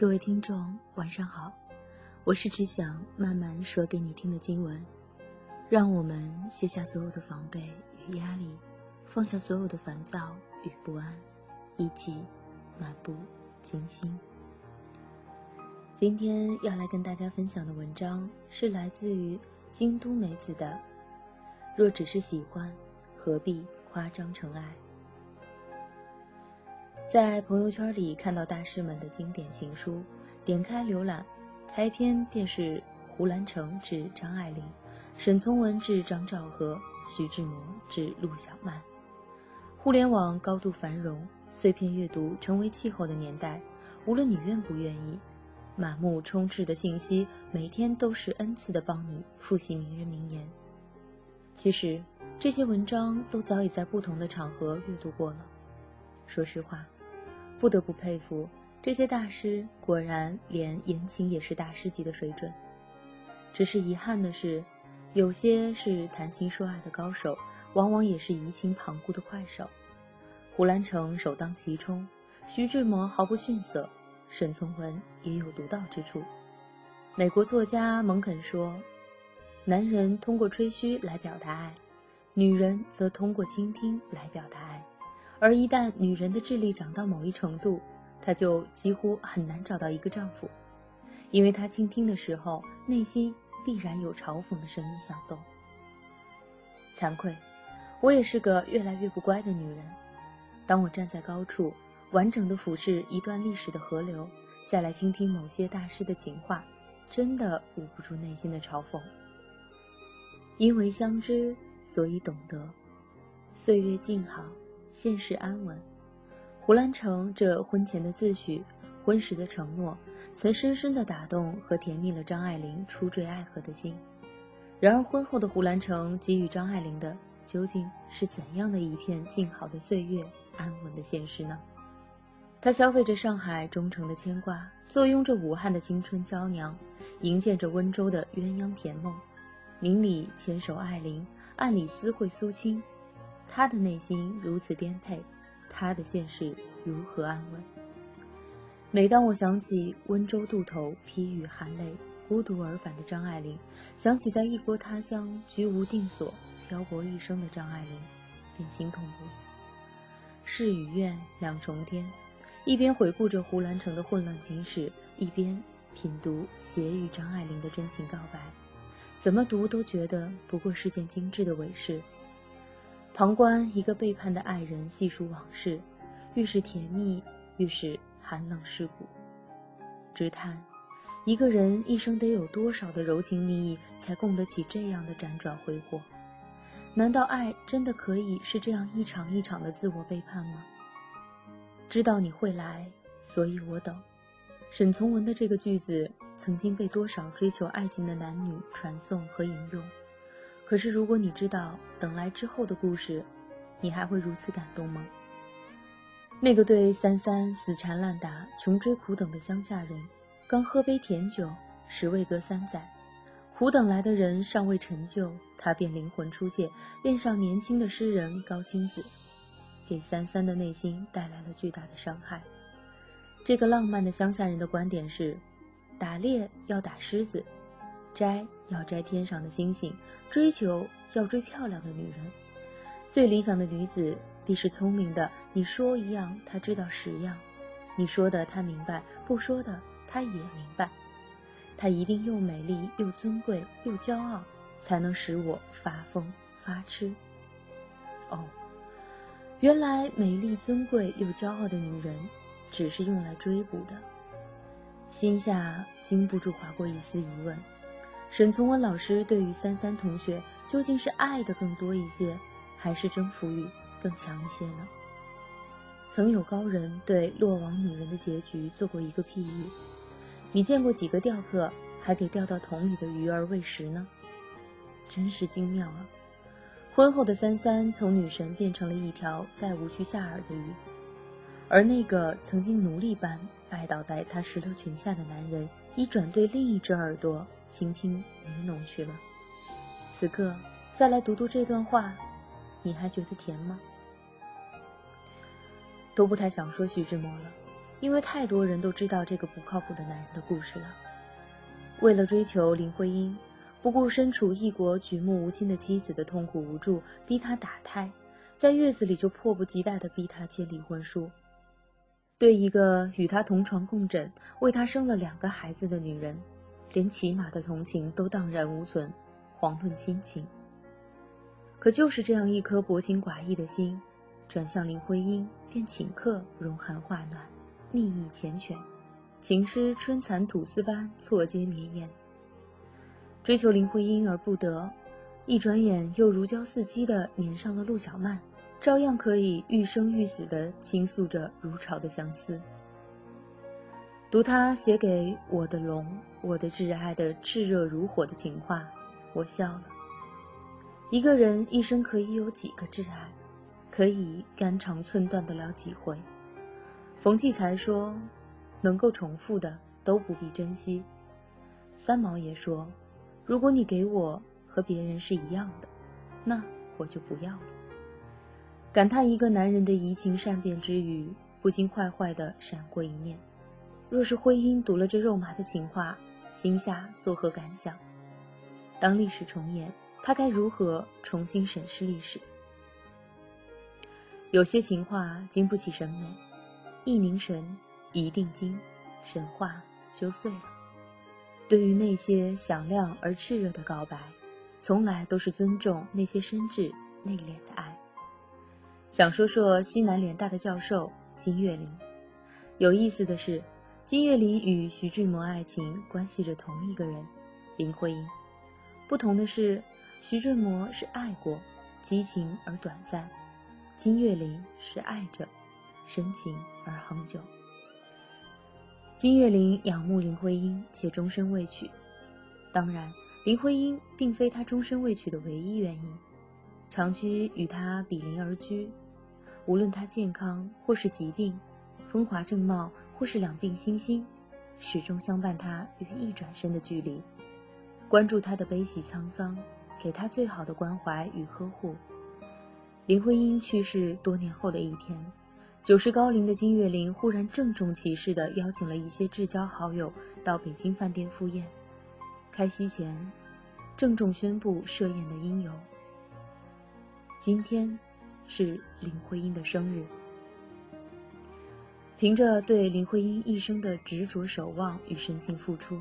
各位听众，晚上好，我是只想慢慢说给你听的经文，让我们卸下所有的防备与压力，放下所有的烦躁与不安，一起漫步金星。今天要来跟大家分享的文章是来自于京都美子的。若只是喜欢，何必夸张成爱？在朋友圈里看到大师们的经典情书，点开浏览，开篇便是胡兰成致张爱玲，沈从文致张兆和，徐志摩致陆小曼。互联网高度繁荣，碎片阅读成为气候的年代，无论你愿不愿意，满目充斥的信息，每天都是 n 次的帮你复习名人名言。其实，这些文章都早已在不同的场合阅读过了。说实话。不得不佩服这些大师，果然连言情也是大师级的水准。只是遗憾的是，有些是谈情说爱的高手，往往也是移情旁顾的快手。胡兰成首当其冲，徐志摩毫不逊色，沈从文也有独到之处。美国作家蒙肯说：“男人通过吹嘘来表达爱，女人则通过倾听来表达爱。”而一旦女人的智力长到某一程度，她就几乎很难找到一个丈夫，因为她倾听的时候，内心必然有嘲讽的声音响动。惭愧，我也是个越来越不乖的女人。当我站在高处，完整的俯视一段历史的河流，再来倾听某些大师的情话，真的捂不住内心的嘲讽。因为相知，所以懂得，岁月静好。现实安稳，胡兰成这婚前的自诩，婚时的承诺，曾深深的打动和甜蜜了张爱玲初坠爱河的心。然而婚后的胡兰成给予张爱玲的，究竟是怎样的一片静好的岁月、安稳的现实呢？他消费着上海忠诚的牵挂，坐拥着武汉的青春娇娘，营建着温州的鸳鸯甜梦，明里牵手爱玲，暗里私会苏青。他的内心如此颠沛，他的现实如何安稳？每当我想起温州渡头披雨含泪、孤独而返的张爱玲，想起在异国他乡居无定所、漂泊一生的张爱玲，便心痛不已。事与愿两重天，一边回顾着胡兰成的混乱情史，一边品读写与张爱玲的真情告白，怎么读都觉得不过是件精致的伪事。旁观一个背叛的爱人细数往事，愈是甜蜜，愈是寒冷蚀骨。直叹，一个人一生得有多少的柔情蜜意，才供得起这样的辗转挥霍？难道爱真的可以是这样一场一场的自我背叛吗？知道你会来，所以我等。沈从文的这个句子，曾经被多少追求爱情的男女传颂和引用。可是，如果你知道等来之后的故事，你还会如此感动吗？那个对三三死缠烂打、穷追苦等的乡下人，刚喝杯甜酒，时未隔三载，苦等来的人尚未成就，他便灵魂出界，恋上年轻的诗人高青子，给三三的内心带来了巨大的伤害。这个浪漫的乡下人的观点是：打猎要打狮子。摘要摘天上的星星，追求要追漂亮的女人。最理想的女子必是聪明的，你说一样，她知道十样；你说的她明白，不说的她也明白。她一定又美丽又尊贵又骄傲，才能使我发疯发痴。哦，原来美丽尊贵又骄傲的女人，只是用来追捕的。心下禁不住划过一丝疑问。沈从文老师对于三三同学究竟是爱的更多一些，还是征服欲更强一些呢？曾有高人对落网女人的结局做过一个譬喻：你见过几个钓客还给钓到桶里的鱼儿喂食呢？真是精妙啊！婚后的三三从女神变成了一条再无需下饵的鱼，而那个曾经奴隶般拜倒在她石榴裙下的男人，已转对另一只耳朵。轻轻呢弄去了。此刻再来读读这段话，你还觉得甜吗？都不太想说徐志摩了，因为太多人都知道这个不靠谱的男人的故事了。为了追求林徽因，不顾身处异国举目无亲的妻子的痛苦无助，逼他打胎，在月子里就迫不及待地逼他签离婚书。对一个与他同床共枕、为他生了两个孩子的女人，连起码的同情都荡然无存，遑论亲情。可就是这样一颗薄情寡义的心，转向林徽因，便顷刻融寒化暖，蜜意缱绻，情诗春蚕吐丝般错接绵延。追求林徽因而不得，一转眼又如胶似漆地粘上了陆小曼。照样可以欲生欲死地倾诉着如潮的相思。读他写给我的龙，我的挚爱的炽热如火的情话，我笑了。一个人一生可以有几个挚爱，可以肝肠寸断得了几回？冯骥才说，能够重复的都不必珍惜。三毛也说，如果你给我和别人是一样的，那我就不要了。感叹一个男人的移情善变之余，不禁坏坏的闪过一念：若是徽因读了这肉麻的情话，心下作何感想？当历史重演，他该如何重新审视历史？有些情话经不起审美，一凝神，一定睛，神话就碎了。对于那些响亮而炽热的告白，从来都是尊重那些深挚内敛的爱。想说说西南联大的教授金岳霖。有意思的是，金岳霖与徐志摩爱情关系着同一个人，林徽因。不同的是，徐志摩是爱过，激情而短暂；金岳霖是爱着，深情而恒久。金岳霖仰慕林徽因，且终身未娶。当然，林徽因并非他终身未娶的唯一原因，长期与他比邻而居。无论他健康或是疾病，风华正茂或是两鬓星星，始终相伴他于一转身的距离，关注他的悲喜沧桑，给他最好的关怀与呵护。林徽因去世多年后的一天，九十高龄的金岳霖忽然郑重其事地邀请了一些至交好友到北京饭店赴宴。开席前，郑重宣布设宴的因由。今天。是林徽因的生日。凭着对林徽因一生的执着守望与深情付出，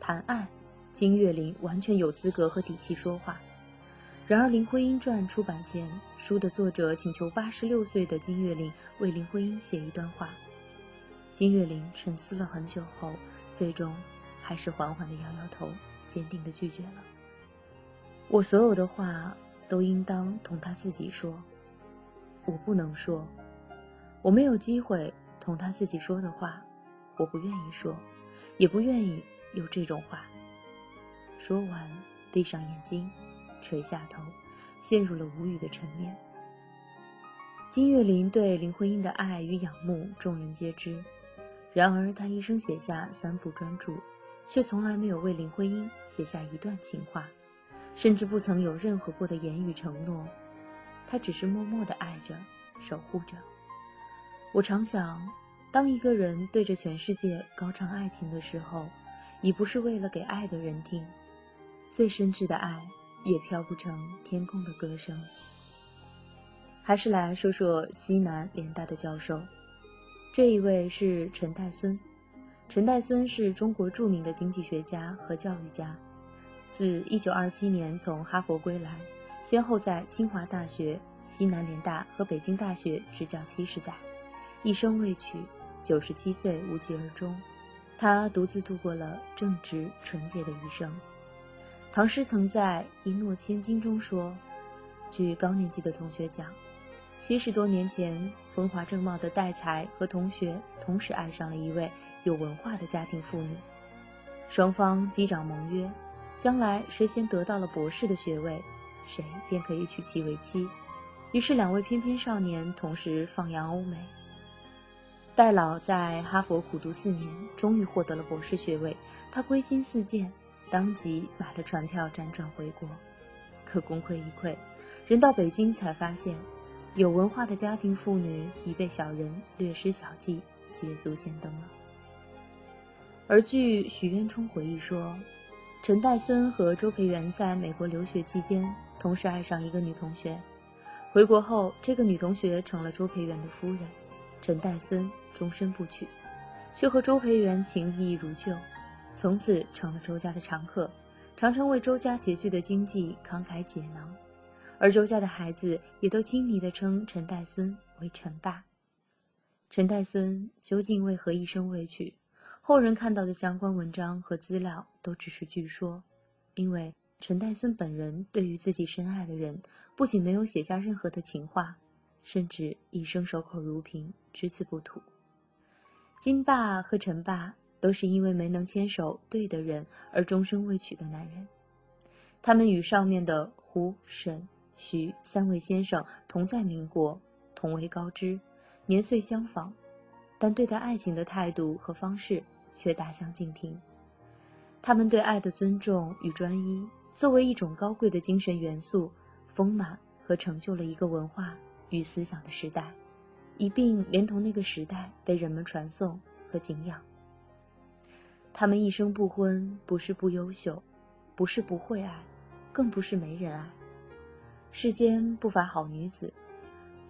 谈爱，金岳霖完全有资格和底气说话。然而，《林徽因传》出版前，书的作者请求八十六岁的金岳霖为林徽因写一段话。金岳霖沉思了很久后，最终还是缓缓地摇摇头，坚定地拒绝了。我所有的话都应当同他自己说。我不能说，我没有机会同他自己说的话，我不愿意说，也不愿意有这种话。说完，闭上眼睛，垂下头，陷入了无语的沉眠。金岳霖对林徽因的爱与仰慕，众人皆知。然而，他一生写下三部专著，却从来没有为林徽因写下一段情话，甚至不曾有任何过的言语承诺。他只是默默地爱着，守护着。我常想，当一个人对着全世界高唱爱情的时候，已不是为了给爱的人听，最深挚的爱也飘不成天空的歌声。还是来说说西南联大的教授，这一位是陈岱孙。陈岱孙是中国著名的经济学家和教育家，自1927年从哈佛归来。先后在清华大学、西南联大和北京大学执教七十载，一生未娶，九十七岁无疾而终。他独自度过了正直纯洁的一生。唐诗曾在《一诺千金》中说：“据高年级的同学讲，七十多年前，风华正茂的戴才和同学同时爱上了一位有文化的家庭妇女，双方击掌盟约，将来谁先得到了博士的学位。”谁便可以娶其为妻，于是两位翩翩少年同时放洋欧美。戴老在哈佛苦读四年，终于获得了博士学位。他归心似箭，当即买了船票辗转回国。可功亏一篑，人到北京才发现，有文化的家庭妇女已被小人略施小计，捷足先登了。而据许渊冲回忆说，陈岱孙和周培源在美国留学期间同时爱上一个女同学，回国后，这个女同学成了周培源的夫人，陈岱孙终身不娶，却和周培源情谊如旧，从此成了周家的常客，常常为周家拮据的经济慷慨解囊，而周家的孩子也都亲昵地称陈岱孙为陈爸。陈岱孙究竟为何一生未娶？后人看到的相关文章和资料都只是据说，因为陈岱孙本人对于自己深爱的人，不仅没有写下任何的情话，甚至一生守口如瓶，只字不吐。金爸和陈爸都是因为没能牵手对的人而终生未娶的男人，他们与上面的胡、沈、徐三位先生同在民国，同为高知，年岁相仿，但对待爱情的态度和方式。却大相径庭。他们对爱的尊重与专一，作为一种高贵的精神元素，丰满和成就了一个文化与思想的时代，一并连同那个时代被人们传颂和敬仰。他们一生不婚，不是不优秀，不是不会爱，更不是没人爱。世间不乏好女子，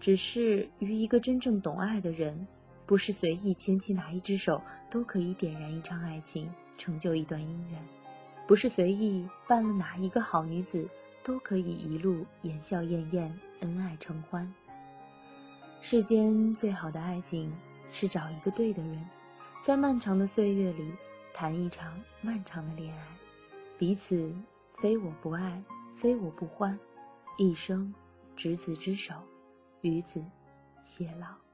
只是与一个真正懂爱的人。不是随意牵起哪一只手都可以点燃一场爱情，成就一段姻缘；不是随意扮了哪一个好女子都可以一路言笑晏晏，恩爱成欢。世间最好的爱情是找一个对的人，在漫长的岁月里谈一场漫长的恋爱，彼此非我不爱，非我不欢，一生执子之手，与子偕老。